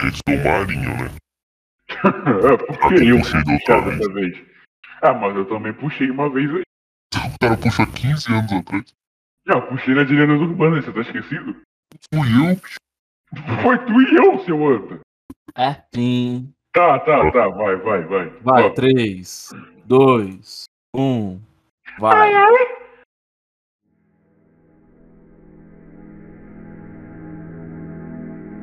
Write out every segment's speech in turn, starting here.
Eles do Marinho, né? é, por que eu puxei dessa vez? Ah, mas eu também puxei uma vez aí. O cara puxou 15 anos atrás. Já puxei na de lendas urbanas, você tá esquecido? Fui eu. Foi tu e eu, seu anta. É, sim. Tá, tá, tá, vai, vai, vai. Vai, Ó, 3, 2, 1. Vai.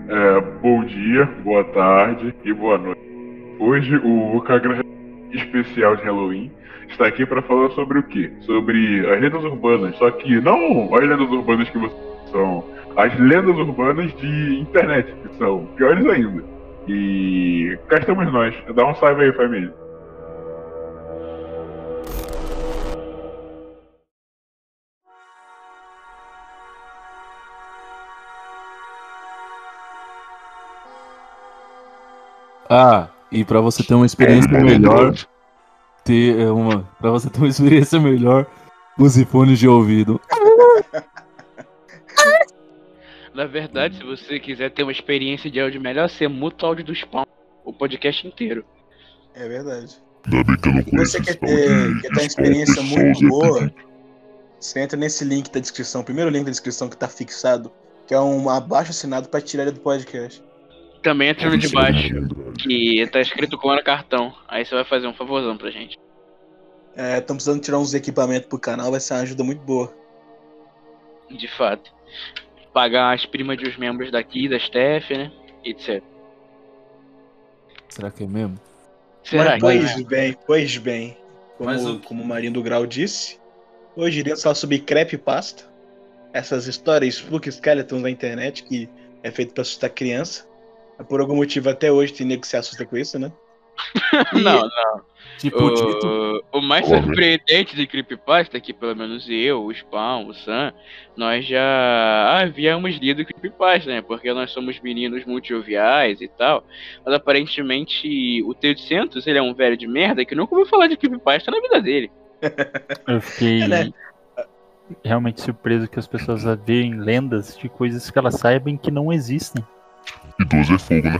É, bom dia, boa tarde e boa noite. Hoje o Kagra especial de Halloween está aqui para falar sobre o quê? Sobre as lendas urbanas, só que não as lendas urbanas que vocês são, as lendas urbanas de internet, que são piores ainda. E cá estamos nós. Dá um salve aí, família. Ah, e pra você ter uma experiência melhor, ter é, uma, para você ter uma experiência melhor, use fones de ouvido. Na verdade, se você quiser ter uma experiência de áudio melhor, você muta o áudio do spawn, o podcast inteiro. É verdade. Se você quer ter, quer ter uma experiência muito boa, você entra nesse link da descrição, o primeiro link da descrição que tá fixado, que é um abaixo assinado pra tirar ele do podcast. Também entra no de é baixo, Andrade. que tá escrito com no cartão. Aí você vai fazer um favorzão pra gente. É, estamos precisando tirar uns equipamentos pro canal, vai ser uma ajuda muito boa. De fato. Pagar as primas de os membros daqui, da Steph, né? Etc. Será que é mesmo? Será Mas, que pois é? bem, pois bem. Como, Mas o- como o Marinho do Grau disse, hoje iremos falar sobre creepypasta. Essas histórias Spook Skeletons da internet que é feito pra assustar criança. Por algum motivo até hoje tem nego que se assusta com isso, né? Não, não. Tipo, o. O, mais Porra. surpreendente de Creepypasta é que pelo menos eu, o Spawn, o Sam, nós já havíamos lido Creepypasta, né? Porque nós somos meninos muito joviais e tal. Mas aparentemente o T800, ele é um velho de merda que nunca ouviu falar de Creepypasta na vida dele. Eu fiquei É, né? realmente surpreso que as pessoas veem lendas de coisas que elas saibam que não existem. Idoso é fogo, né?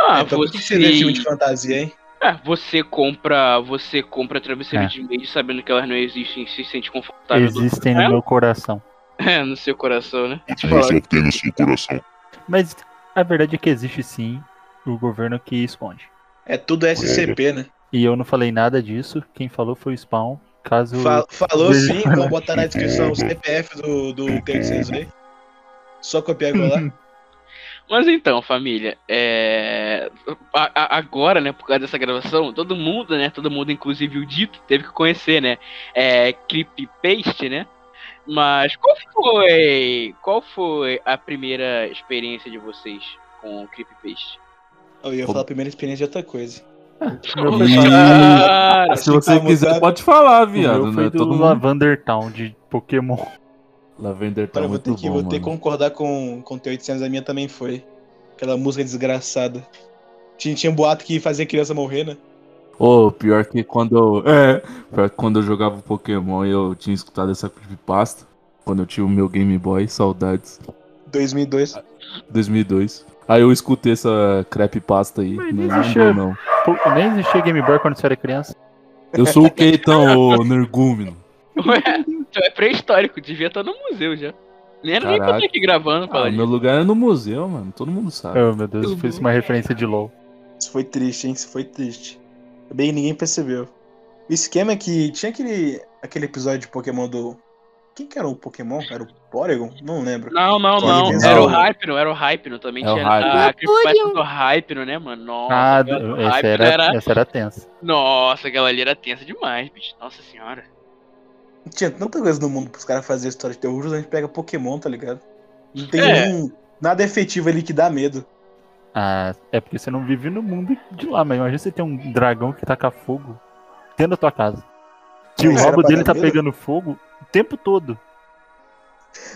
Ah, então por que você vê filme de você... fantasia, hein? Ah, você compra, você compra travesseiro É. de meio sabendo que elas não existem e se sente confortável Existem no É? meu coração. É, no seu coração, né? Você tem no seu coração. Mas a verdade é que existe sim o governo que esconde. É tudo SCP, né? E eu não falei nada disso. Quem falou foi o Spawn. Caso. Fa- falou sim, vou botar na descrição o CPF do, do T800 aí. Só copiar e colar. Mas então, família, é... a- a- agora, né, por causa dessa gravação, todo mundo, né, todo mundo, inclusive o Dito, teve que conhecer, né, é, Creepypaste, né, mas qual foi, qual foi a primeira experiência de vocês com Creepypaste? Eu ia falar a primeira experiência de outra coisa. meu Ih, Cara, Se você tá quiser, pode falar, viado. Né? do Todo mundo. Lavander Town de Pokémon. Lavender tá eu vou muito ter que, bom, vou ter que mano. concordar com, com o T800, a minha também foi. Aquela música desgraçada. Tinha, tinha um boato que fazia criança morrer, né? Ô, pior que quando eu. É, pior que quando eu jogava Pokémon eu tinha escutado essa creepypasta. Quando eu tinha o meu Game Boy, saudades. 2002. 2002. Aí eu escutei essa creepypasta aí. Mas Não, não, existia- não, não. Pô, nem existia Game Boy quando você era criança. Eu sou o Keitão, ô Nergúmeno. Ué, tu é pré-histórico, devia estar no museu já. Nem era nem pra Caraca. estar aqui gravando, Ah, meu lugar é no museu, mano. Todo mundo sabe. Oh meu Deus, fiz uma referência de LOL. Isso foi triste, hein? Isso foi triste. Bem, ninguém percebeu. O esquema é que tinha aquele, aquele episódio de Pokémon do. Quem que era o Pokémon? Era o Porygon? Não lembro. Não, não, não. Era o não. Hypno, era o Hypno. Também É o tinha Hypno. a creepypasta do Hypno, né, mano? Nossa, Ah, essa era, essa era tensa. Nossa, aquela ali era tensa demais, bicho. Nossa senhora. Tinha tanta coisa no mundo pros caras fazerem história de terror, a gente pega Pokémon, tá ligado? Não tem É. nenhum. Nada efetivo ali que dá medo. Ah, é porque você não vive no mundo de lá, mas imagina você ter um dragão que taca fogo dentro da tua casa. Que o rabo pra dele dar tá medo? pegando fogo o tempo todo.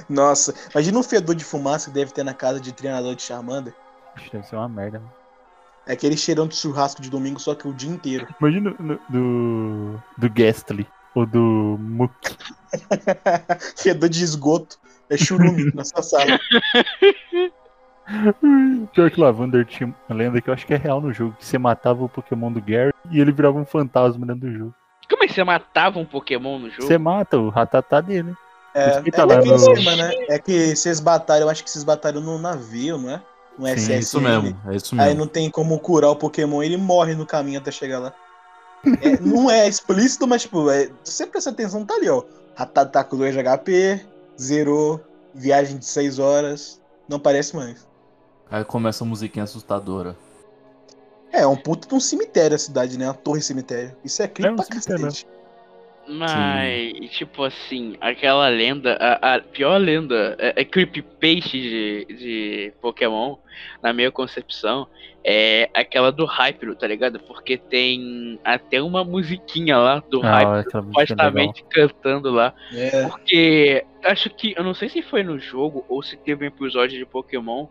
Nossa, imagina um fedor de fumaça que deve ter na casa de treinador de Charmander. Ixi, Deve ser uma merda. mano. É aquele cheirão de churrasco de domingo, só que o dia inteiro. Imagina no- do. do Ghastly. Ou do Muk. fedor de esgoto. É churume na sua sala. Pior que Lavander tinha uma lenda que eu acho que é real no jogo, que você matava o Pokémon do Gary e ele virava um fantasma dentro do jogo. Como é que você matava um Pokémon no jogo? Você mata o Ratatá dele. É, que é tá lá daquele no- esquema, né? É que vocês batalham, eu acho que vocês batalham no navio, não é? No Sim, SSN. é isso mesmo. É isso Aí mesmo. não tem como curar o Pokémon, ele morre no caminho até chegar lá. É, não é explícito, mas tipo, é, se você prestar atenção, tá ali, ó. Ratatá com 2 de HP, zerou, viagem de 6 horas, não parece mais. Aí começa a musiquinha assustadora. É, é um puto de um cemitério a cidade, né? Uma torre cemitério. Isso é crime É um pra cemitério, cacete. Mas, tipo assim, aquela lenda, a, a pior lenda, é, é creepypaste de, de Pokémon, na minha concepção, é aquela do Hypero, tá ligado? Porque tem até uma musiquinha lá do Hypero, Ah, música é supostamente cantando lá. É, Porque acho que, eu não sei se foi no jogo ou se teve um episódio de Pokémon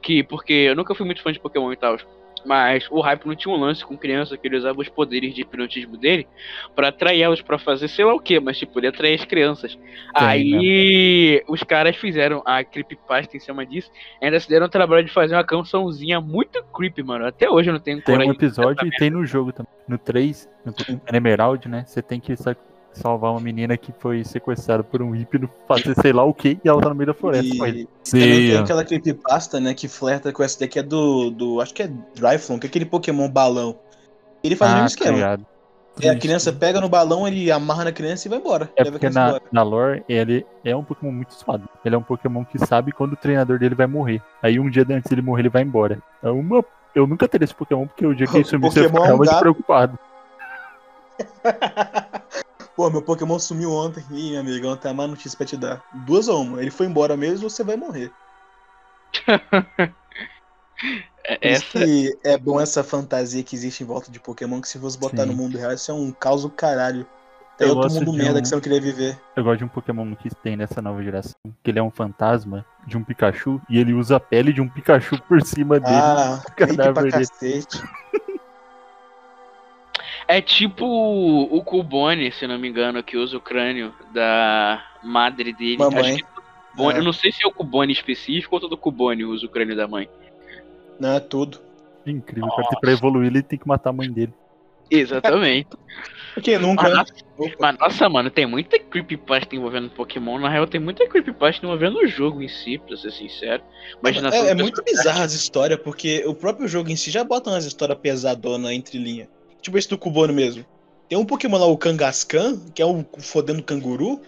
que, porque eu nunca fui muito fã de Pokémon e tal, mas o Hype não tinha um lance com criança que ele usava os poderes de hipnotismo dele pra atrair elas pra fazer sei lá o que, mas tipo, ele atrair as crianças. Aí os caras fizeram a creepypasta em cima disso, ainda se deram o trabalho de fazer uma cançãozinha muito creepy, mano. Até hoje eu não tenho Tem um coragem. de episódio e tem no jogo também. No 3, no Emerald, né? Você tem que salvar uma menina que foi sequestrada por um hipno, fazer sei lá o que, e ela tá no meio da floresta com ele. e também tem Sim, aquela creepypasta, né, que flerta com essa daqui é do, do acho que é Dryflon, que é aquele Pokémon balão. Ele faz o mesmo Ah, esquema. ligado. É, a criança pega no balão, ele amarra na criança e vai embora. É porque na, embora. na lore ele é um Pokémon muito suado. Ele é um Pokémon que sabe quando o treinador dele vai morrer. Aí um dia antes dele morrer, ele vai embora. É uma. Eu nunca teria esse Pokémon, porque o dia que ele O sumisse eu Pokémon é um ficava preocupado. Pô, meu Pokémon sumiu ontem. Ih, meu amigão, tem uma notícia pra te dar. Duas ou uma. Ele foi embora mesmo, você vai morrer. É- Essa, que é bom essa fantasia que existe em volta de Pokémon, que se você botar Sim. no mundo real, isso é um caos do caralho. Tem Eu outro mundo de merda um- que você não queria viver. Eu gosto de um Pokémon que tem nessa nova geração. Que ele é um fantasma de um Pikachu e ele usa a pele de um Pikachu por cima dele. Ah, pra cacete. É tipo o Cubone, se não me engano, que usa o crânio da madre dele. Mamãe. Acho que todo Cubone- É. Eu não sei se é o Cubone específico ou todo Cubone usa o crânio da mãe. Não, é tudo. Incrível, cara. Pra evoluir, ele tem que matar a mãe dele. Exatamente. Porque nunca. Mas, nossa, mas, nossa, mano, tem muita creepypasta envolvendo Pokémon. Na real, tem muita creepypasta envolvendo o jogo em si, pra ser sincero. Imaginação É, é muito bizarra as histórias, porque o próprio jogo em si já bota umas histórias pesadonas entre linha. Tipo esse do Cubone mesmo. Tem um Pokémon lá, o Kangaskhan, que é o fodendo canguru,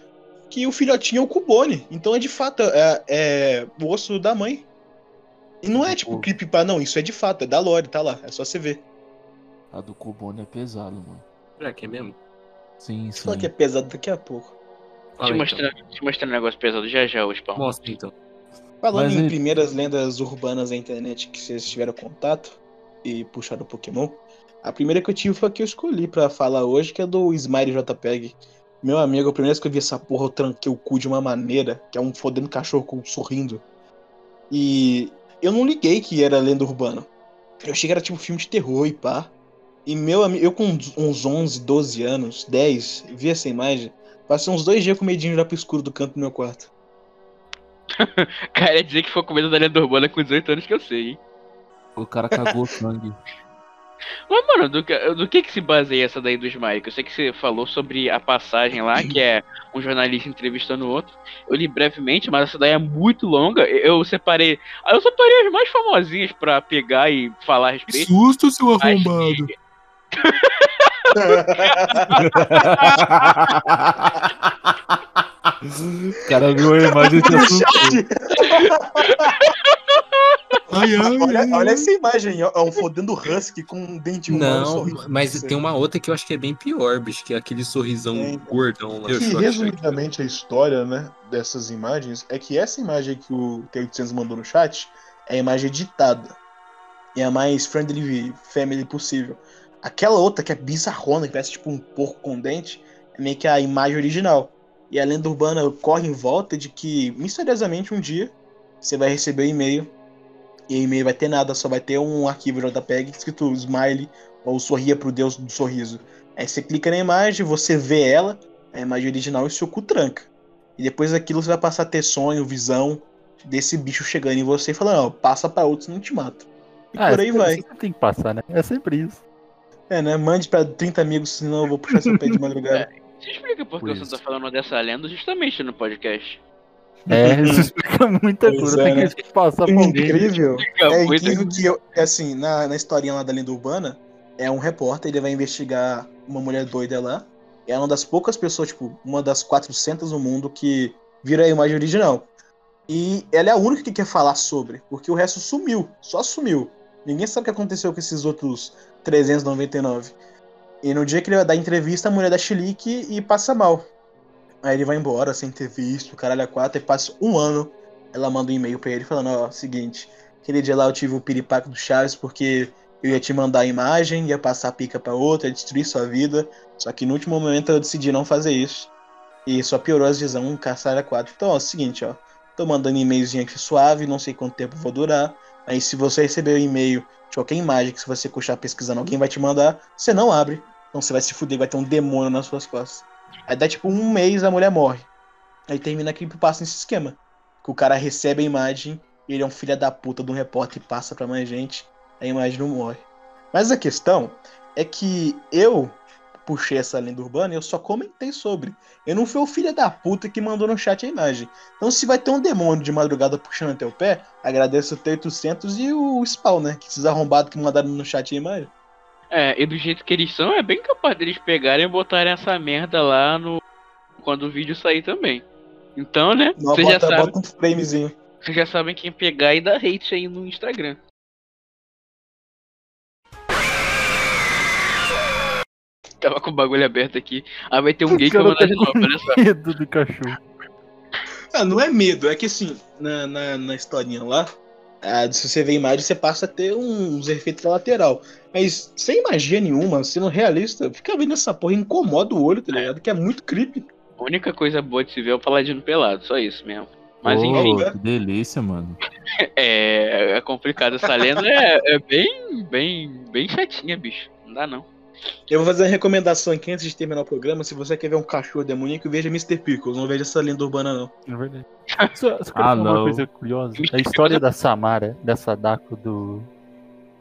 que o filhotinho é o Cubone. Então é de fato é, é o osso da mãe. E não é tipo creepypasta, não. Isso é de fato, é da lore, tá lá. É só você ver. a do Cubone é pesado, mano. Será que é mesmo? Sim, Deixa sim. que é pesado daqui a pouco. Fala, Te então. mostrando, te mostrando um negócio pesado já já, o Spawn. Mostra então. Falando Mas em e- primeiras lendas urbanas da internet que vocês tiveram contato e puxaram Pokémon, a primeira que eu tive foi a que eu escolhi pra falar hoje, que é do Smiley JPEG. Meu amigo, a primeira vez que eu vi essa porra, eu tranquei o cu de uma maneira, que é um fodendo cachorro com- sorrindo. E eu não liguei que era lenda urbana. Eu achei que era tipo filme de terror e pá. E meu amigo, eu com uns- uns 11, 12 anos, 10, vi essa imagem, passei uns dois dias com medinho de pro escuro do canto do meu quarto. Cara, ia dizer que foi com medo da lenda urbana com 18 anos que eu sei, hein? O cara cagou sangue. Mas, mano, do que, do que que se baseia essa daí do Smiley? Eu sei que você falou sobre a passagem lá, que é um jornalista entrevistando o outro. Eu li brevemente, mas essa daí é muito longa. Eu separei. Eu separei as mais famosinhas pra pegar e falar a respeito. susto, seu arrombado. que- O cara viu a imagem e se assustou. Ai, ai, olha, ai, olha ai. essa imagem, ó, é um fodendo husky com um dente Não, sorrindo. mas tem uma outra que eu acho que é bem pior, bicho, que é aquele sorrisão É, gordão lá. Que- resumidamente a história, né, dessas imagens é que essa imagem que o T800 mandou no chat É a imagem editada. E é a mais friendly family possível. Aquela outra que é bizarrona, que parece tipo um porco com dente, é meio que a imagem original. E a lenda urbana corre em volta de que, misteriosamente, um dia você vai receber um e-mail. E o e-mail vai ter nada, só vai ter um arquivo JPEG escrito smiley ou sorria pro deus do sorriso. Aí você clica na imagem, você vê ela, a imagem original, e seu cu tranca. E depois daquilo você vai passar a ter sonho, visão, desse bicho chegando em você e falando, ó, passa pra outro, senão eu te mato. E Ah, por aí você- vai. Você tem que passar, né? É sempre isso. É, né? Mande pra 30 amigos, senão eu vou puxar seu pé de madrugada. Você explica por que Por você tá falando dessa lenda justamente no podcast. É, isso explica muita coisa. é, Tem né? que passar pra alguém. Incrível. É incrível que eu, é assim, na, na historinha lá da lenda urbana, é um repórter, ele vai investigar uma mulher doida lá. É uma das poucas pessoas, tipo, uma das 400 no mundo que vira a imagem original. E ela é a única que quer falar sobre, porque o resto sumiu, só sumiu. Ninguém sabe o que aconteceu com esses outros 399. E no dia que ele vai dar entrevista, a mulher dá chilique e passa mal. Aí ele vai embora sem ter visto, caralho a quatro, e passa um ano. Ela manda um e-mail pra ele falando, ó, seguinte, aquele dia lá eu tive o piripaco do Chaves porque eu ia te mandar a imagem, ia passar a pica pra outra, ia destruir sua vida. Só que no último momento eu decidi não fazer isso. E só piorou as visão, um a quatro. Então, ó, seguinte, ó. Tô mandando e-mailzinho aqui suave, não sei quanto tempo vou durar. Aí se você receber o e-mail de qualquer imagem que se você continuar pesquisando, alguém vai te mandar, você não abre. Então você vai se fuder, vai ter um demônio nas suas costas. Aí dá tipo um mês a mulher morre. Aí termina aqui e passa nesse esquema. Que o cara recebe a imagem, ele é um filho da puta de um repórter e passa pra mais gente, a imagem não morre. Mas a questão é que eu puxei essa lenda urbana e eu só comentei sobre. Eu não fui o filho da puta que mandou no chat a imagem. Então se vai ter um demônio de madrugada puxando teu pé, agradeço o T800 e o Spawn, né? Que esses arrombados que mandaram no chat a imagem. É, e do jeito que eles são, é bem capaz deles pegarem e botarem essa merda lá no. Quando o vídeo sair também. Então, né? Não, Vocês já, sabem, bota um framezinho. vocês já sabem quem pegar e dar hate aí no Instagram. Tava com o bagulho aberto aqui. Ah, vai ter um gay que vai cara mandar tá de novo, olha só. Medo do cachorro. Ah, não é medo, é que assim, na, na, na historinha lá, se você vê a imagem, você passa a ter uns efeitos lateral. Mas sem magia nenhuma, sendo realista, fica vendo essa porra incomoda o olho, tá ligado? Que é muito creepy. A única coisa boa de se ver é o Paladino pelado, só isso mesmo. Mas Pô, enfim, que delícia, mano. é, é complicado essa lenda, é, é bem, bem, bem chatinha, bicho. Não dá não. Eu vou fazer uma recomendação aqui antes de terminar o programa. Se você quer ver um cachorro demoníaco, veja Mr. Pickles. Não veja essa lenda urbana, não. É verdade. Só, só Ah, falar uma não. coisa curiosa. A história da Samara, da Sadako do.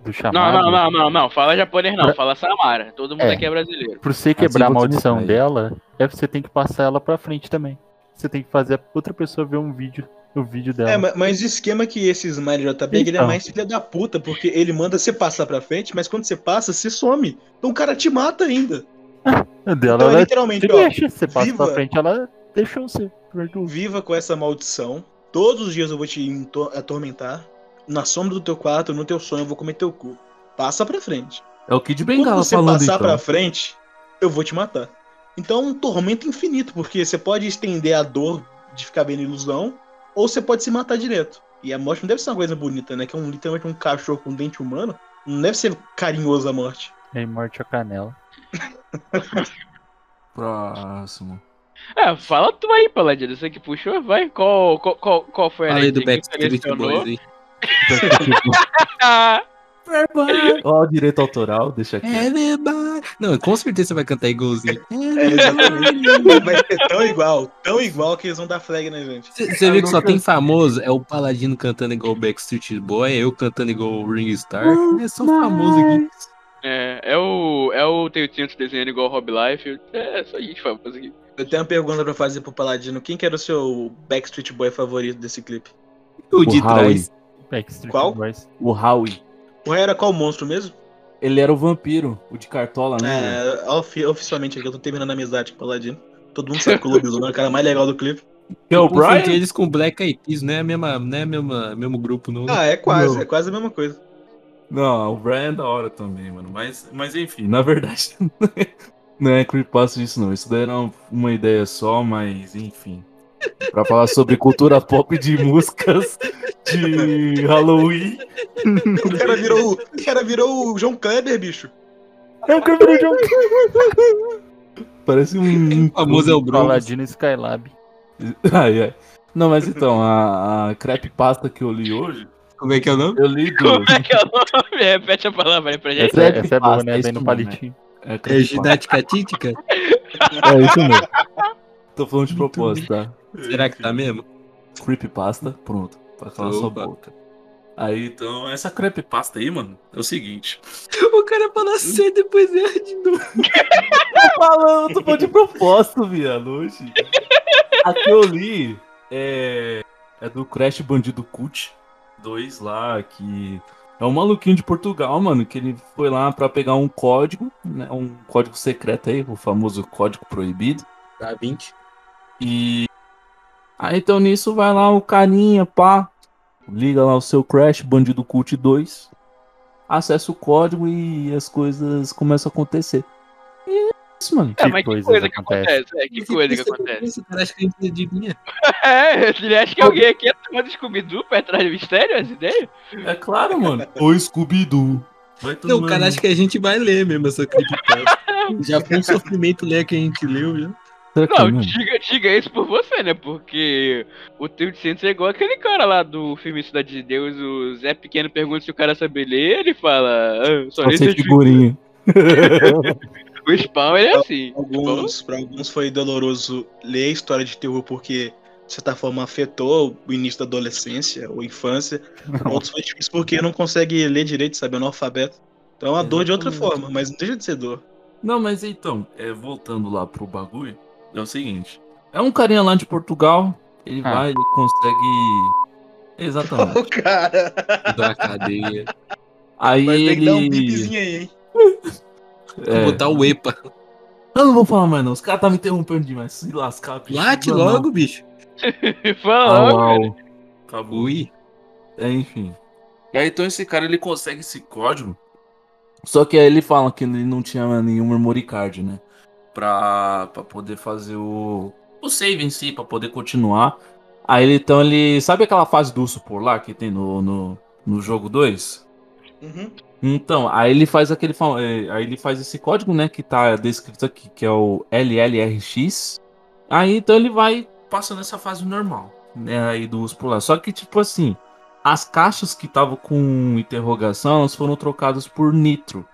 Do Não, chamado. não, não, não, não. Fala japonês não, Pra- fala Samara. Todo mundo É. aqui é brasileiro. Pra você quebrar a você não maldição dela, é você tem que passar ela pra frente também. Você tem que fazer a outra pessoa ver um vídeo, o vídeo dela. É, ma- mas o esquema é que esse Smiley JPEG ele é Então. mais filha da puta, porque ele manda você passar pra frente, mas quando você passa, você some. Então o cara te mata ainda. A dela, Então é ela literalmente, te ó. deixa. Você passa viva. pra frente, ela deixa você. Viva com essa maldição. Todos os dias eu vou te atormentar. Na sombra do teu quarto, no teu sonho, eu vou comer teu cu. Passa pra frente. É o Kid Quando Bengala você falando passar então. pra frente, eu vou te matar. Então é um tormento infinito, porque você pode estender a dor de ficar vendo ilusão, ou você pode se matar direto. E a morte não deve ser uma coisa bonita, né? Que é um, literalmente um cachorro com dente humano. Não deve ser carinhoso a morte. Aí morte a canela. Próximo. É, fala tu aí, Paladino. Você que puxou, vai. Qual, qual, qual, qual foi a do Backstreet? Boys aí. Ó, o direito autoral, deixa aqui. Everybody. Não, com certeza você vai cantar igualzinho. É, exatamente. Vai ser tão igual, tão igual que eles vão dar flag na gente. Você viu que só tem famoso? É o Paladino cantando igual o Backstreet Boy, eu cantando igual o Ringstar. É só famoso aqui. é, é o. É o Tenho Tinto desenhando igual o Rob Life. É, só gente famosa aqui. Eu tenho uma pergunta pra fazer pro Paladino. Quem que era o seu Backstreet Boy favorito desse clipe? O de O Howie. trás. Backstreet Qual? Boys. O Howie. O Ray era qual monstro mesmo? Ele era o vampiro, o de cartola, né? É, ofi- oficialmente aqui, eu tô terminando a amizade com o Paladino. Todo mundo sabe que o lobisomem é o cara mais legal do clipe. Que é o Confundi Brian? eles com Black Eyed Peas, não é a mesma, é a mesma, mesmo grupo, não. Ah, é quase, Não. é quase a mesma coisa. Não, o Brian é da hora também, mano. Mas, mas enfim, na verdade, não é creepypasta disso não. Isso daí era uma- uma ideia só, mas enfim. Pra falar sobre cultura pop de músicas de Halloween. O cara virou, o cara virou o João Kleber, bicho. É o Cameron John. Parece um. O famoso é o Bruno. Paladino Skylab. Ai, ai. Não, mas então, a, a creepypasta que eu li hoje, Como é que é o nome? eu li. Como é que é o nome? Repete a palavra aí pra gente. Essa, é- essa é boa, né? é Vem no isso palitinho. É, É. Gidática Títica? é isso mesmo. Tô falando de propósito, tá? Será que tá mesmo? Creepypasta, pronto. Pra calar sua Opa. boca. Aí, então, essa creepypasta aí, mano, é o seguinte. O cara fala C depois erra de novo. Tô falando, tô falando de propósito, viado, hoje. A que eu li é, é do Crash Bandido Cult 2 lá, que é um maluquinho de Portugal, mano, que ele foi lá pra pegar um código, né, um código secreto aí, o famoso código proibido. Dá 20. E aí então nisso vai lá o carinha, pá, liga lá o seu Crash Bandido Cult 2, acessa o código e as coisas começam a acontecer. E é isso, mano. É, Que mas que coisas coisa que acontecem? acontece? É, que coisa que acontece? O cara acha que a gente adivinha. É, ele acha que alguém aqui é turma do Scooby-Doo pra trás do mistério, as ideias? É claro, mano. O Scooby-Doo. Vai Não, cara acha que a gente vai ler mesmo essa creepypasta. Já foi um sofrimento ler que a gente leu, já. É Não, mesmo? diga, diga isso por você, né? Porque o teu de Santos é igual aquele cara lá do filme Cidade de Deus, o Zé Pequeno pergunta se o cara sabe ler, ele fala, ah, só Só figurinha. O spawn ele é assim. Alguns, para alguns foi doloroso ler a história de terror porque, de certa forma, afetou o início da adolescência ou infância. Outros foi difícil porque não consegue ler direito, sabe? analfabeto. Então é uma dor de outra forma, mas não deixa de ser dor. Não, mas então, é, voltando lá pro bagulho, é o seguinte. É um carinha lá de Portugal, ele Ah. vai, ele consegue... Exatamente. Ô, cara, Da cadeia. Aí vai ter que ele... dar um bipzinho aí, hein? É, Botar o EPA. Eu não vou falar mais não, os caras tá me interrompendo demais. Se lascar, bicho. Late Não, logo, bicho. Fala, au. Acabou. Ui. É, enfim. E aí, então esse cara ele consegue esse código. Só que aí ele fala que ele não tinha nenhum memory card, né? Pra, pra poder fazer o, o save em si, pra poder continuar. Aí ele, então ele. Sabe aquela fase do urso por lá que tem no, no, no jogo 2? Uhum. Então, aí ele faz aquele. é, Aí ele faz esse código, né? Que tá descrito aqui, que é o LLRX. Aí então ele vai passando essa fase normal, né? Aí do urso por lá. Só que, tipo assim, as caixas que estavam com interrogação, elas foram trocadas por nitro.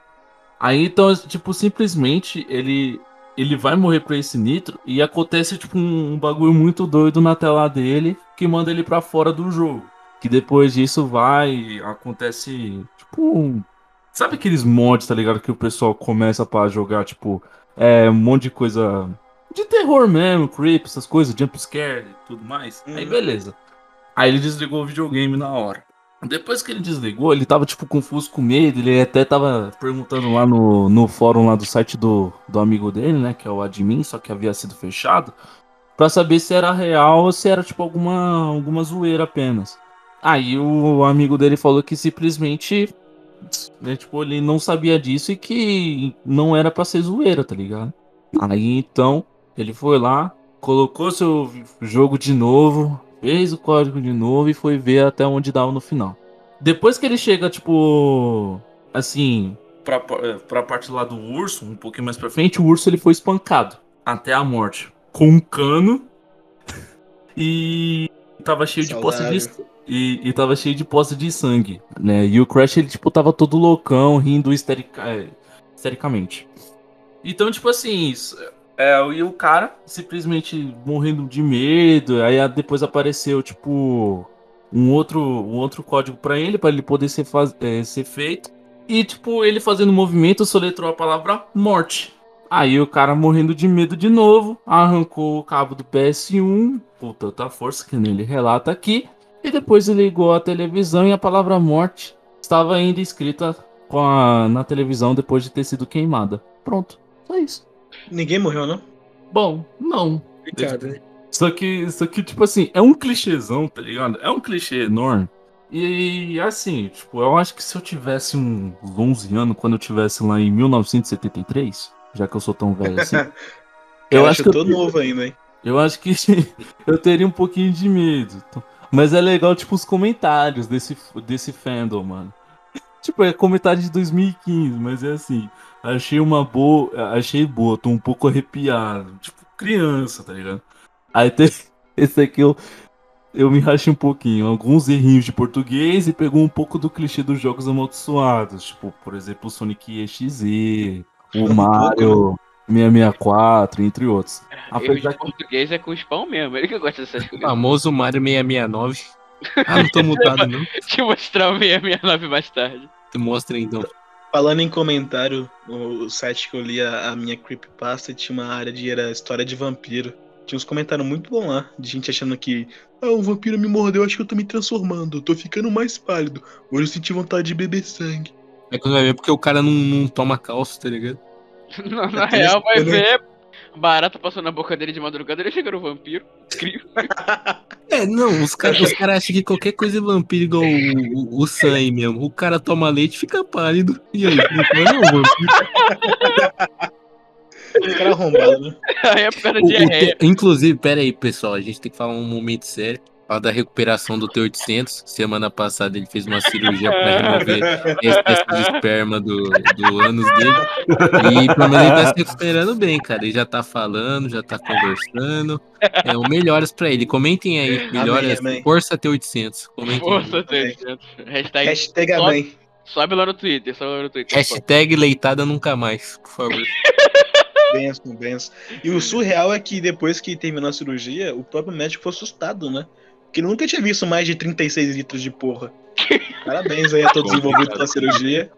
Aí então, tipo, simplesmente ele. Ele vai morrer pra esse nitro e acontece, tipo, um, um bagulho muito doido na tela dele que manda ele pra fora do jogo. Que depois disso vai. Acontece. Tipo. um- Sabe aqueles mods, tá ligado? Que o pessoal começa pra jogar, tipo. É, um monte de coisa. De terror mesmo, creep, essas coisas, jump scare e tudo mais. Aí Uhum. beleza. Aí ele desligou o videogame na hora. Depois que ele desligou, ele tava, tipo, confuso com medo. Ele até tava perguntando lá no, no fórum lá do site do, do amigo dele, né? Que é o admin, só que havia sido fechado. Pra saber se era real ou se era, tipo, alguma, alguma zoeira apenas. Aí o amigo dele falou que simplesmente. Né, tipo, ele não sabia disso e que não era pra ser zoeira, tá ligado? Aí então, ele foi lá, colocou seu jogo de novo, fez o código de novo e foi ver até onde dava no final. Depois que ele chega, tipo, assim, pra, pra parte lá do urso, um pouquinho mais pra frente, o urso ele foi espancado até a morte com um cano e tava cheio de poça de Saudável. e, e tava cheio de poça de sangue, né? E o Crash ele tipo tava todo loucão, rindo histerica, é, histericamente. Então, tipo assim, isso- é, e o cara simplesmente morrendo de medo, aí depois apareceu tipo um outro, um outro código pra ele, pra ele poder ser, faz, é, ser feito. E tipo, ele fazendo movimento, soletrou a palavra morte. Aí o cara morrendo de medo de novo, arrancou o cabo do PS1, com tanta força que nele relata aqui, e depois ligou a televisão e a palavra morte estava ainda escrita a- na televisão depois de ter sido queimada. Pronto, só isso. Ninguém morreu, não? Bom, não. Complicado, né? Só que, isso aqui, tipo assim, é um clichêzão, tá ligado? É um clichê enorme. E assim, tipo, eu acho que se eu tivesse uns 11 anos, quando eu tivesse lá em 1973, já que eu sou tão velho assim, eu acho que eu, tô novo ainda, hein? eu acho que eu teria um pouquinho de medo. Mas é legal, tipo, os comentários desse, desse fandom, mano. Tipo, é comentário de 2015, mas é assim. Achei uma boa. Achei boa, tô um pouco arrepiado. Tipo, criança, tá ligado? Aí tem. Esse aqui eu. Eu me rachei um pouquinho. Alguns errinhos de português e pegou um pouco do clichê dos jogos amaldiçoados. Tipo, por exemplo, o Sonic EXE, o Mario 664, entre outros. Erro Apesar de português é com spawn mesmo, ele que gosta dessas O coisas. famoso Mario 669. Ah, não tô mutado, não. Te mostrar o 669 mais tarde. Mostra aí, então. Falando em comentário, o site que eu li a, a minha creepypasta tinha uma área de era história de vampiro. Tinha uns comentários muito bons lá, de gente achando que ah, um vampiro me mordeu, acho que eu tô me transformando, tô ficando mais pálido. Hoje eu senti vontade de beber sangue. É quando vai ver porque o cara não, não toma calça, tá ligado? Na, na Até real, vai ver. Barata passou na boca dele de madrugada, ele chega no vampiro. Incrível. É, não, os caras os cara acham que qualquer coisa é vampiro igual o, o, o aí mesmo. O cara toma leite e fica pálido. E aí? Então não, vampiro. Os caras arrombados, né? A época da O- o inclusive, pera aí, pessoal, a gente tem que falar um momento sério. Falar da recuperação do T-800. Semana passada ele fez uma cirurgia pra remover excesso de esperma do, do ânus dele. E pelo menos ele tá se recuperando bem, cara. Ele já tá falando, já tá conversando. É, o melhoras pra ele. Comentem aí. Melhoras. amém. Força T-800. Comentem. aí. Força, T800. Hashtag. Hashtag Sobe- amém. Sobe lá no Twitter, sobe lá no Twitter. Hashtag leitada nunca mais, por favor. Benção, benção. E o surreal é que depois que terminou a cirurgia, o próprio médico foi assustado, né? Ele nunca tinha visto mais de 36 litros de porra. Parabéns aí a todos envolvidos com a cirurgia.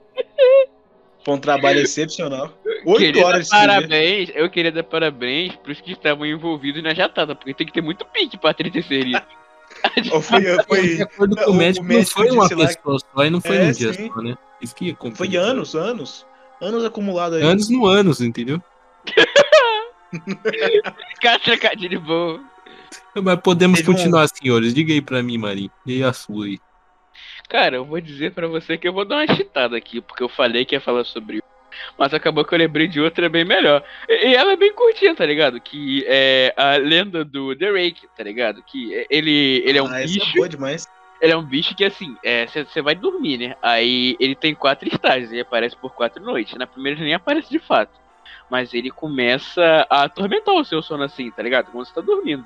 Foi um trabalho excepcional. Oito Queria horas de cirurgia. parabéns, eu queria dar parabéns pros que estavam envolvidos na jatada, porque tem que ter muito pique pra 36 litros. Ou foi, De foi, acordo com o- o o médico, não médico foi uma lá pessoa só e não foi É, num dia sim. só, né? Isso que foi anos, anos. Anos acumulados aí. Anos no anos, entendeu? Caixa de boa. Mas podemos um- continuar, senhores. Diga aí pra mim, Marinho. E aí a sua aí? Cara, eu vou dizer pra você que eu vou dar uma chitada aqui, porque eu falei que ia falar sobre um, mas acabou que eu lembrei de outra bem melhor. E e ela é bem curtinha, tá ligado? Que é a lenda do The Rake, tá ligado? Que é- ele, ele é um ah, essa bicho. é boa demais. Ele é um bicho que, assim, você vai dormir, né? Aí ele tem quatro estágios, ele aparece por quatro noites. Na primeira ele nem aparece de fato. Mas ele começa a atormentar o seu sono assim, tá ligado? Quando você tá dormindo.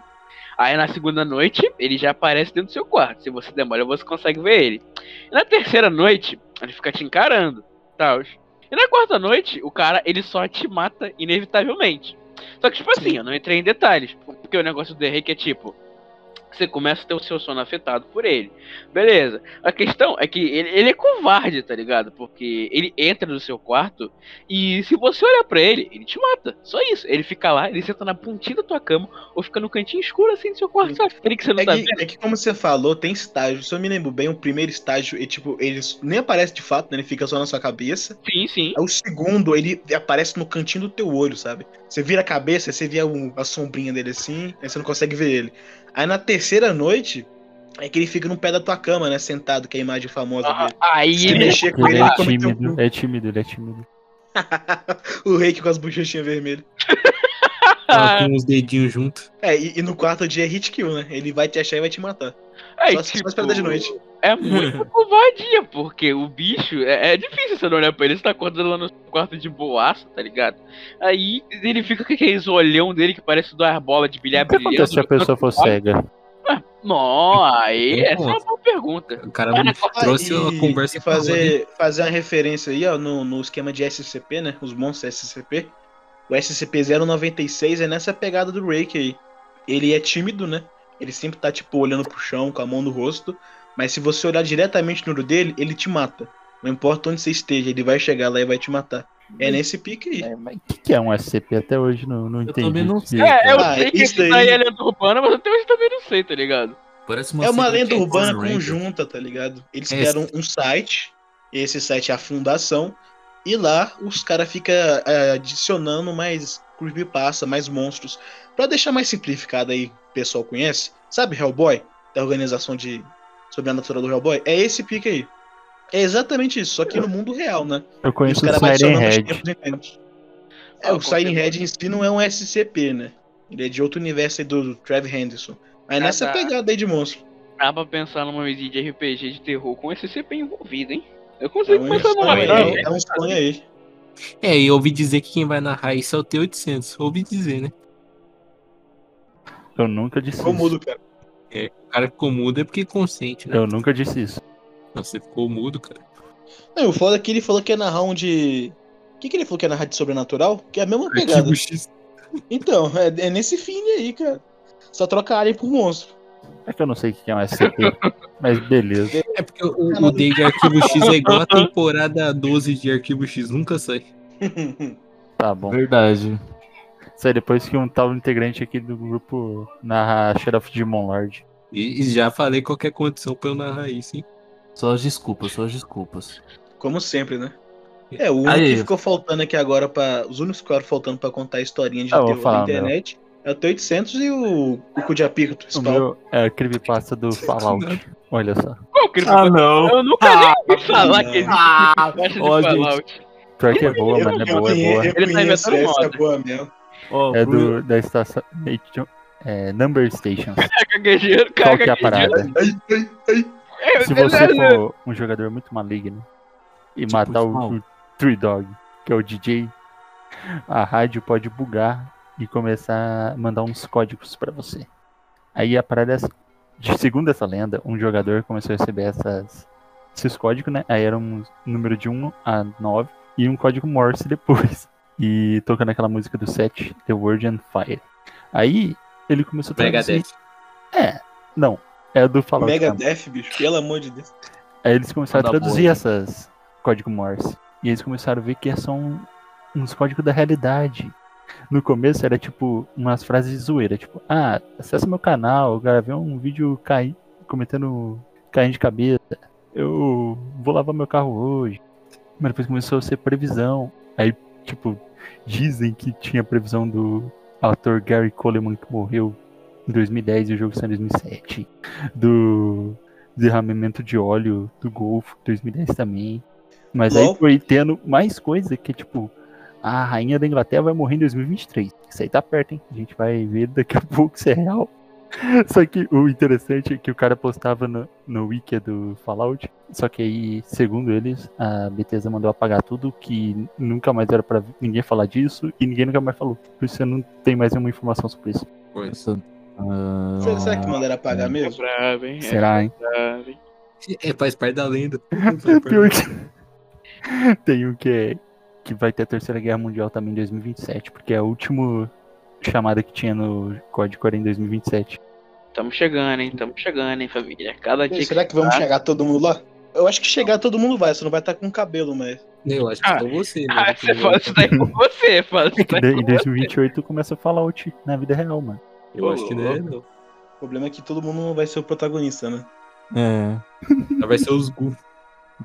Aí na segunda noite, ele já aparece dentro do seu quarto. Se você demora, você consegue ver ele. E na terceira noite, ele fica te encarando, tal. E na quarta noite, o cara, ele só te mata inevitavelmente. Só que, tipo assim, eu não entrei em detalhes. Porque o negócio do The Rake é tipo você começa a ter o seu sono afetado por ele. Beleza. A questão é que ele, ele é covarde, tá ligado? Porque ele entra no seu quarto e se você olhar pra ele, ele te mata. Só isso. Ele fica lá, ele senta na pontinha da tua cama ou fica no cantinho escuro assim do seu quarto, sabe? Aquele que você não É tá que, é que, como você falou, tem estágio. Se eu me lembro bem, o primeiro estágio, ele, tipo, ele nem aparece de fato, né? Ele fica só na sua cabeça. Sim, sim. Aí o segundo, ele aparece no cantinho do teu olho, sabe? Você vira a cabeça, você vê um- a sombrinha dele assim, aí você não consegue ver ele. Aí na terceira noite, é que ele fica no pé da tua cama, né? Sentado, que é a imagem famosa Ah, dele. Aí Se ele. mexer com ele, Ele é tímido, é tímido, ele é tímido. o rei que com as bochechinhas vermelhas. Ela com os dedinhos juntos. É, e, e no quarto dia é hit kill, né? Ele vai te achar e vai te matar. Aí, só, só esperar de noite. É muita covardia, porque o bicho. É, é difícil você não olhar pra ele, você tá acordando lá no quarto de boaça, tá ligado? Aí ele fica com aqueles olhão dele que parece duas bolas de bilhar O que acontece se a pessoa for cega? Não, aí essa é uma boa pergunta. O cara Mas trouxe Ah, uma conversa e fazer, fazer uma referência aí, ó, no, no esquema de SCP, né? Os monstros SCP. O SCP-096 é nessa pegada do Rake aí. Ele é tímido, né? Ele sempre tá, tipo, olhando pro chão, com a mão no rosto. Mas se você olhar diretamente no olho dele, ele te mata. Não importa onde você esteja, ele vai chegar lá e vai te matar. É nesse pique aí. É, mas o que, que é um SCP? Até hoje não, não Eu entendi. também não sei. É, eu Ah, sei que isso daí daí- é lenda urbana, mas até hoje também não sei, tá ligado? Parece É uma lenda de urbana conjunta, tá ligado? Eles É, criaram um site, esse site é a fundação, e lá os caras ficam adicionando mais creepypasta, mais monstros. Pra deixar mais simplificado aí, o pessoal conhece. Sabe Hellboy? Da organização de sobrenatural do Hellboy? É esse pique aí. É exatamente isso, só que no mundo real, né? Eu conheço o Siren Head. tempos em tempos. É, Ah, o Siren. Head em si não é um SCP, né? Ele é de outro universo aí do Trev Henderson. Mas Ah, nessa tá. pegada aí de monstro. Dá pra pensar numa mesinha de RPG de terror com esse CP envolvido, hein? Eu É consigo um, pensar numa é, é um sonho aí. É, e eu ouvi dizer que quem vai narrar isso é o T-800. Ouvi dizer, né? Eu nunca disse isso. mudo, cara. O cara ficou mudo é porque é consciente, né? Eu nunca disse isso. Você ficou mudo, cara. Não, o foda é que ele falou que ia narrar um de. O que, que ele falou que ia narrar de sobrenatural? Que é a mesma pegada. Arquivo X. Então, é, é nesse fim aí, cara. Só troca alien por monstro. É que eu não sei o que é um SCP, mas beleza. É porque o, o day de Arquivo X é igual a temporada 12 de Arquivo X, nunca sai. Tá bom. Verdade. Isso aí depois que um tal integrante aqui do grupo narra Sheriff Demon Lord. E, e já falei qualquer condição pra eu narrar isso, hein? Só as desculpas, só as desculpas. Como sempre, né? É, o único Aí. que ficou faltando aqui agora para Os únicos que ficaram faltando pra contar a historinha de Ah, terror na internet é o T800 e o, o cu de apito. O meu é a creepypasta do Fallout. Olha só. Ele Ah, não. Eu nunca nem ouvi falar não. que existe Ah, creepypasta de. Fallout. Pior que é boa, mano. É boa, é boa. Eu Ele tá inventando essa, é moda. boa mesmo. Ó, É do, da estação. É, Number Stations. Caguejeiro, Qual que é a parada? Ai, ai, ai. Se você for um jogador muito maligno e matar o, o Tree Dog, que é o DJ, a rádio pode bugar e começar a mandar uns códigos pra você. Aí a parada é. De, segundo essa lenda, um jogador começou a receber essas, esses códigos, né? Aí era um número de 1 a 9 e um código Morse depois. E tocando aquela música do set, The Word and Fire. Aí ele começou a traduzir. Megadeth. É, não. É do Fallout. Mega. Death, bicho, pelo amor de Deus. Aí eles começaram a Manda traduzir boa. essas código Morse. E eles começaram a ver que são uns códigos da realidade. No começo era tipo umas frases de zoeira, tipo, ah, acessa meu canal, eu gravei um vídeo cai... cometendo caindo de cabeça. Eu vou lavar meu carro hoje. Mas depois começou a ser previsão. Aí, tipo, dizem que tinha previsão do ator Gary Coleman que morreu em 2010 e o jogo saiu em 2007. Do derramamento de óleo do Golfo, 2010 também. Mas aí foi tendo mais coisa que, tipo, a rainha da Inglaterra vai morrer em 2023. Isso aí tá perto, hein? A gente vai ver daqui a pouco se é real. Só que o interessante é que o cara postava no, no wiki do Fallout. Só que aí, segundo eles, a Bethesda mandou apagar tudo, que nunca mais era pra ninguém falar disso e ninguém nunca mais falou. Por isso eu não tenho mais nenhuma informação sobre isso. Pois. Essa- ah, Será, será que mandaram apagar É mesmo? bravo, hein? Será, hein? É bravo, hein? É, faz parte da lenda. Pior que. Tem um que é. Que vai ter a Terceira Guerra Mundial também em 2027, porque é a última chamada que tinha no código era em 2027. Tamo chegando, hein? Tamo chegando, hein, família? Cada dia Será que vamos passa- chegar todo mundo lá? Eu acho que chegar todo mundo vai, você não vai estar com cabelo, mas. Eu acho que Ah, você, né? Ah, você fala isso daí com você, fala isso que daí em você. 2028 começa Fallout na vida real, mano. Eu acho que não é, não. O problema é que todo mundo não vai ser o protagonista, né? É. Só Vai ser os Gu.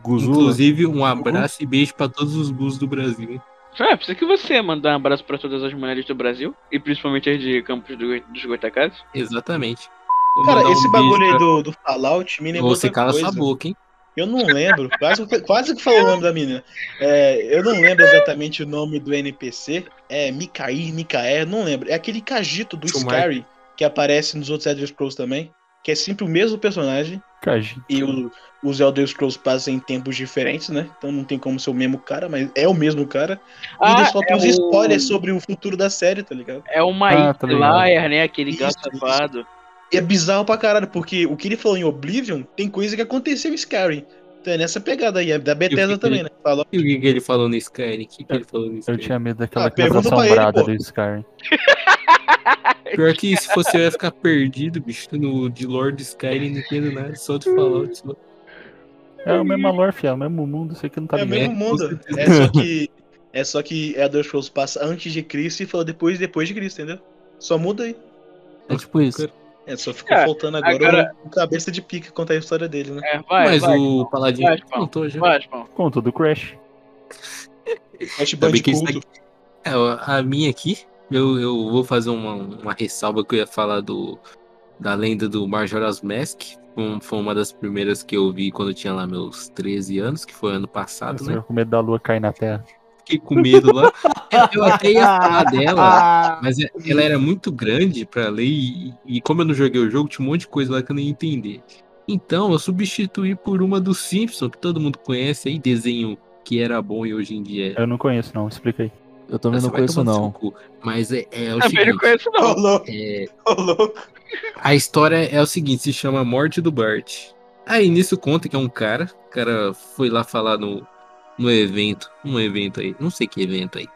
Guzula. Inclusive, um abraço e beijo pra todos os Gus do Brasil. É, precisa que você mandar um abraço pra todas as mulheres do Brasil e principalmente as de Campos do, dos Goitacazes. Exatamente. Vou Cara, esse um bagulho aí pra- do, do Fallout me lembrou Você outra cala coisa. sua boca, hein? Eu não lembro, quase, quase que falou o nome da menina. É, eu não lembro exatamente o nome do NPC. É Mikaí, Mikaé, não lembro. É aquele Cagito do. Skyrim que aparece nos outros Elder Scrolls também. Que é sempre o mesmo personagem. E o- os Elder Scrolls passam em tempos diferentes, né? Então não tem como ser o mesmo cara, mas é o mesmo cara. E eles soltam é uns o- spoilers sobre o futuro da série, tá ligado? É o Ah, tá. Liar, né? Aquele gato safado. E é bizarro pra caralho, porque o que ele falou em Oblivion tem coisa que aconteceu em Skyrim. Então é nessa pegada aí, é da Bethesda também, né? Falou. E o que, que ele falou no Skyrim? O que, que ele falou no Eu Skyrim? tinha medo daquela Ah, ele, assombrada pô. do Skyrim. Pior que se fosse eu ia ficar perdido, bicho. No, de Lord Skyrim não entendo nada, só de Fallout. É o mesmo lore, fiel, é o mesmo mundo, sei que não tá É o mesmo com mundo. É só que. É só que Elder Scrolls passa antes de Cristo e falou depois depois de Cristo, entendeu? Só muda aí. É tipo isso. É, só ficou É, faltando agora, agora- o cabeça de pica contar a história dele, né? É, vai, Mas vai, o Paladino vai, contou já. vai. Contou do Crash. Ash Ainda bem que isso Bandicoot. daqui- É, a minha aqui, eu, eu vou fazer uma, uma ressalva que eu ia falar do da lenda do Majora's Mask. Foi, foi uma das primeiras que eu vi quando eu tinha lá meus 13 anos, que foi ano passado, Eu né? com medo da lua cair na terra. Fiquei com medo lá. Eu até ia falar dela, mas é- ela era muito grande pra ler e, e como eu não joguei o jogo, tinha um monte de coisa lá que eu nem ia entender. Então eu substituí por uma do Simpson, que todo mundo conhece aí, desenho que era bom e hoje em dia é. Eu não conheço, não, explica aí. Eu também Você não vai conheço, tomar no não. Mas é, é o Também seguinte. não conheço, Ô, não. louco, é, ô, louco. a história é o seguinte, se chama Morte do Bart. Aí nisso conta que é um cara, o cara foi lá falar no, no evento, um evento aí, não sei que evento aí.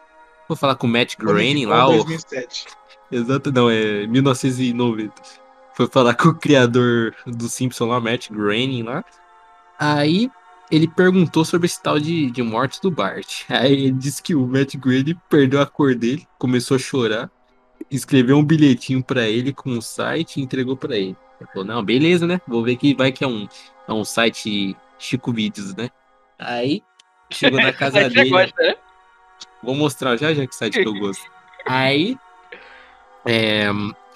Vou falar com o Matt Groening lá, o, 2007. exato, não, é 1990. foi falar com o criador do Simpson lá, Matt Groening lá. Aí ele perguntou sobre esse tal de, de morte do Bart. Aí ele disse que o Matt Groening perdeu a cor dele, começou a chorar, escreveu um bilhetinho pra ele com um site e entregou pra ele. Ele falou, não, beleza, né? Vou ver que vai que é um, é um site Chico Vídeos, né? Aí chegou na casa dele. gosta, né? Vou mostrar já já que site que eu gosto. Aí é,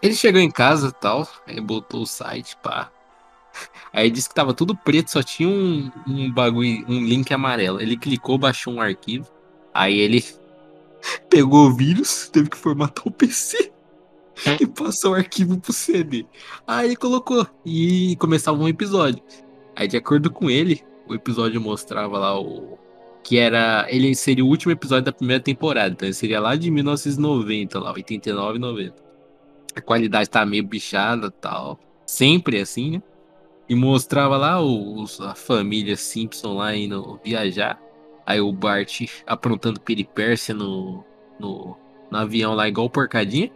ele chegou em casa e tal, aí botou o site, pá. Aí disse que tava tudo preto, só tinha um, um bagulho, um link amarelo. Ele clicou, baixou um arquivo. Aí ele pegou o vírus, teve que formatar o PC e passou o arquivo pro CD. Aí colocou e começava um episódio. Aí de acordo com ele, o episódio mostrava lá o que era, ele seria o último episódio da primeira temporada, então ele seria lá de 1990, lá 89, 90. A qualidade tá meio bichada, tal, sempre assim, né? E mostrava lá os, a família Simpson lá indo viajar. Aí o Bart aprontando peripécia no, no, no avião lá, igual porcadinha.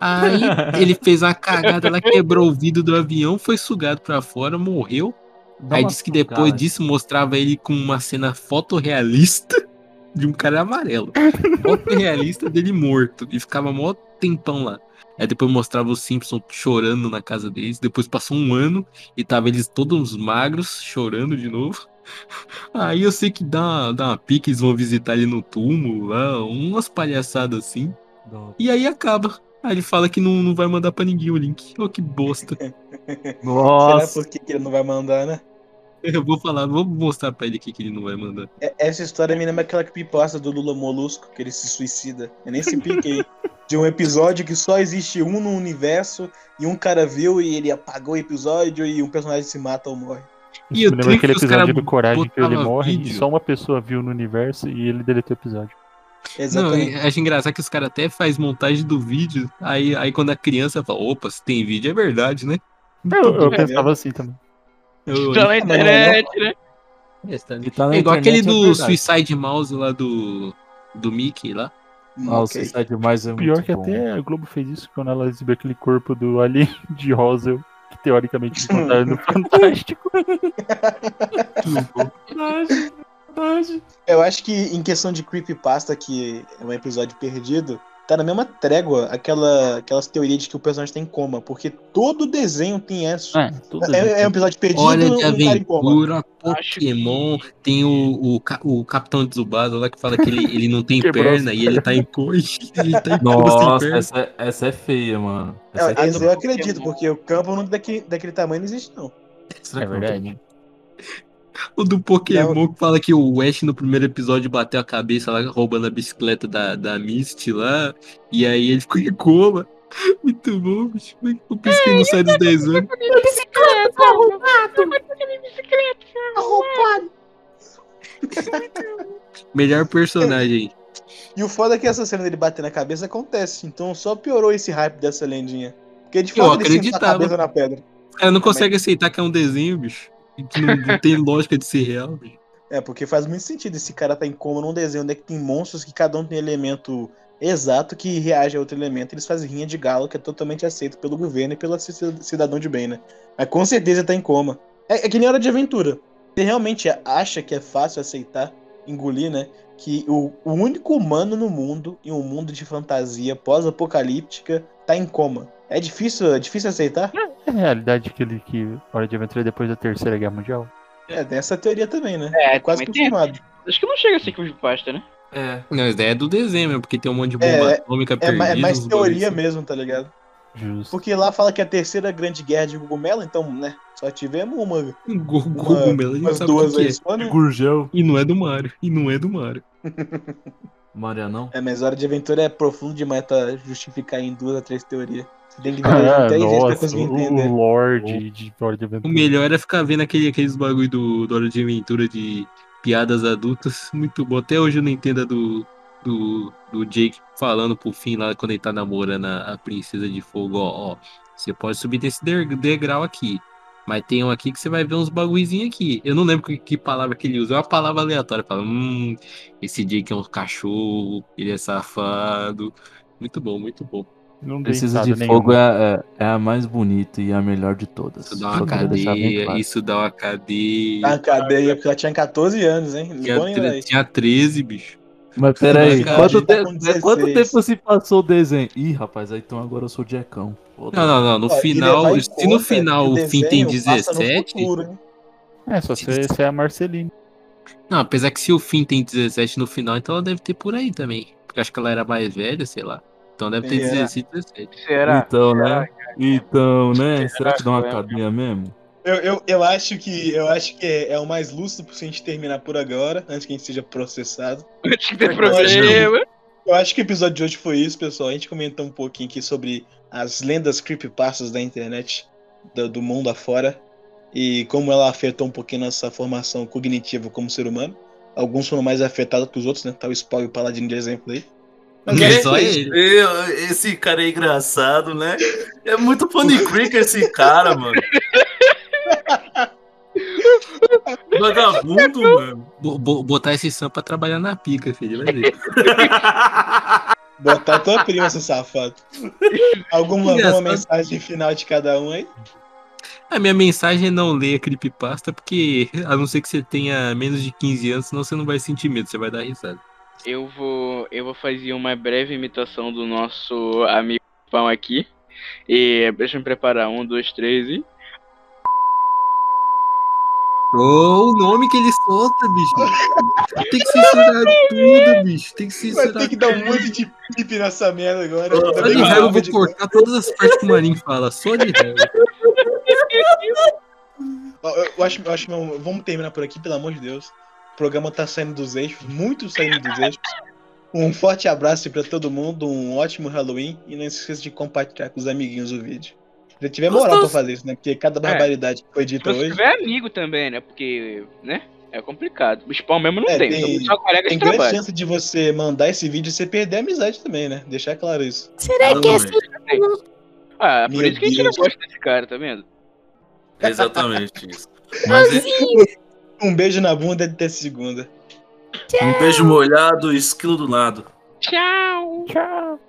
Aí ele fez uma cagada lá, quebrou o vidro do avião, foi sugado pra fora, morreu. Dá Aí disse que depois sugada. disso mostrava ele com uma cena fotorrealista de um cara amarelo. Fotorrealista dele morto. E ficava mó tempão lá. Aí depois mostrava os Simpsons chorando na casa deles. Depois passou um ano e tava eles todos magros, chorando de novo. Aí eu sei que dá, uma- dá uma pique, eles vão visitar ele no túmulo lá, umas palhaçadas assim. Não. E aí acaba. Aí ele fala que não, não vai mandar pra ninguém o link. Oh, que bosta. Será Nossa. por que que ele não vai mandar, né? Eu vou falar, vou mostrar pra ele o que que ele não vai mandar. É- Essa história me lembra aquela creepypasta do Lula Molusco, que ele se suicida. Eu nem se piquei. De um episódio que só existe um no universo, e um cara viu e ele apagou o episódio e um personagem se mata ou morre. E Isso o me lembra triste aquele que os episódio do Coragem que ele morre e vídeo. só uma pessoa viu no universo e ele deletou o episódio. Não, Exatamente. eu acho engraçado que os caras até faz montagem do vídeo, aí, aí quando a criança fala, opa, se tem vídeo é verdade, né? Eu, eu É pensava assim também. Eu, Tá na internet, né? E tá na é igual internet, aquele é do verdade. Suicide Mouse lá do, do Mickey lá. Ah, o Ok. Suicide Mais é Pior que bom. até a Globo fez isso quando ela exibiu aquele corpo do Alien de Roswell, que teoricamente encontraram no Fantástico. Eu acho que em questão de creepypasta, que é um episódio perdido, tá na mesma trégua aquela, aquelas teorias de que o personagem tá em coma, porque todo desenho tem isso. É, É, é um episódio perdido, Hora de um cara em coma. aventura, Acho que- Pokémon, tem o, o, o Capitão Tsubasa lá que fala que ele, ele não tem perna e ele tá em cor. Ele tá em coma sem Nossa, perna. essa, essa é feia, mano. É, Essa é eu acredito, Pokémon. porque o campo não daquele, daquele tamanho não existe, não. Será É que não verdade. O do Pokémon que fala que o Ash no primeiro episódio bateu a cabeça lá roubando a bicicleta da, da Misty lá. E aí ele ficou em coma. Muito bom, bicho. O bicho que não sai dos 10 anos. Melhor personagem. E o foda é que essa cena dele bater na cabeça acontece, então só piorou esse hype dessa lendinha. Porque de Eu fato ele sentar a cabeça na pedra. O cara não consegue aceitar que é um desenho, bicho. Que não, não tem lógica de ser real, bicho. É, porque faz muito sentido esse cara tá em coma num desenho onde é que tem monstros que cada um tem elemento exato que reage a outro elemento. Eles fazem rinha de galo, que é totalmente aceito pelo governo e pelo ci- cidadão de bem, né? Mas com certeza tá em coma. É, é que nem hora de aventura. Ele realmente acha que é fácil aceitar, engolir, né? Que o, o único humano no mundo, em um mundo de fantasia pós-apocalíptica, tá em coma. É difícil, é difícil aceitar? É a realidade que ele que Hora de Aventura é depois da Terceira Guerra Mundial. É, tem essa teoria também, né? É, quase também tem. confirmado. Acho que não chega a ser creepypasta, né? É. Não, isso daí é do desenho mesmo, porque tem um monte de bomba É, atômica É, perdida. é mais teoria assim. mesmo, tá ligado? Justo. Porque lá fala que é a terceira grande guerra de cogumelo, então, né? Só tivemos uma, Um uma cogumelo, a gente umas sabe o duas aí é. só, né? Gurgel. E não é do Mario. E não é do Mario. Marianão. É, mas hora de aventura é profundo demais pra justificar em duas a três teorias. Você tem que Ah, três vezes pra conseguir o entender. Lorde de Hora de O Aventura. melhor era ficar vendo aquele, aqueles bagulho do, do Hora de Aventura de piadas adultas. Muito bom. Até hoje eu não entendo a do, do, do Jake falando pro fim lá quando ele tá namorando a, a Princesa de Fogo. Ó, ó, você pode subir desse de- degrau aqui. Mas tem um aqui que você vai ver uns bagulhozinhos aqui. Eu não lembro que, que palavra que ele usa. É uma palavra aleatória. Fala, hum, esse Jake é um cachorro, ele é safado. Muito bom, muito bom. Não Precisa de Fogo é, é, é a mais bonita e a melhor de todas. Isso dá uma Só cadeia, claro. isso dá uma cadeia. Na cadeia, porque ela tinha 14 anos, hein? Tinha, tinha 13, bicho. Mas peraí, Cara, quanto, tá te- quanto 16. tempo se passou o desenho? Ih, rapaz, aí então agora eu sou o Jackão. Não, não, não. No Ó, final, se no conta final que o fim tem desenho passa no 17. futuro, hein? É, só se você é a Marceline. Não, apesar que se o fim tem 17 no final, então ela deve ter por aí também. Porque acho que ela era mais velha, sei lá. Então deve ter Será? 16, 17. Será? Então, né? Então, né? Será que dá uma cadeia mesmo? Eu, eu, eu acho que eu acho que é, é o mais lúcido pra gente terminar por agora, antes que a gente seja processado. Antes que ter problema. Eu acho que o episódio de hoje foi isso, pessoal. A gente comentou um pouquinho aqui sobre as lendas creepypastas da internet, do, do mundo afora, e como ela afetou um pouquinho nossa formação cognitiva como ser humano. Alguns foram mais afetados que os outros, né? Tá o Spawn e o Paladino de exemplo aí. Mas Só é isso. ele. Eu- esse cara é engraçado, né? É muito funny creek esse cara, mano. Vagabundo, mano. Bo- bo- botar esse Sam pra trabalhar na pica, filho. Vai ver. Botar a tua prima, seu safado. Alguma, alguma Engraçado. mensagem final de cada um aí? A minha mensagem é não ler a creepypasta, porque a não ser que você tenha menos de 15 anos, senão você não vai sentir medo, você vai dar risada. Eu vou, eu vou fazer uma breve imitação do nosso amigo Pão aqui. E deixa eu me preparar. Um, dois, três e. Oh, o nome que ele solta, bicho. Tem que censurar tudo, bicho. Tem que Vai censurar ter que dar um monte de pipe nessa merda agora. Só de raiva eu vou de- cortar todas as partes que o Marinho fala. Só de raiva. Eu, eu acho, eu acho que vamos terminar por aqui, pelo amor de Deus. O programa tá saindo dos eixos, muito saindo dos eixos. Um forte abraço pra todo mundo, um ótimo Halloween e não esqueça de compartilhar com os amiguinhos o vídeo. Já tiver moral pra fazer isso, né? Porque cada barbaridade que foi Se dita hoje. tiver amigo também, né? Porque, né? É complicado. O spawn mesmo não É, tem. tem- só colegas Tem de grande trabalho. chance de você mandar esse vídeo e você perder a amizade também, né? Deixar claro isso. Será que esse... Ah, por Meu isso que a gente não Deus. gosta desse cara, tá vendo? Exatamente isso. Mas é, Um beijo na bunda e até segunda. Um beijo molhado, esquilo do lado. Tchau! Tchau.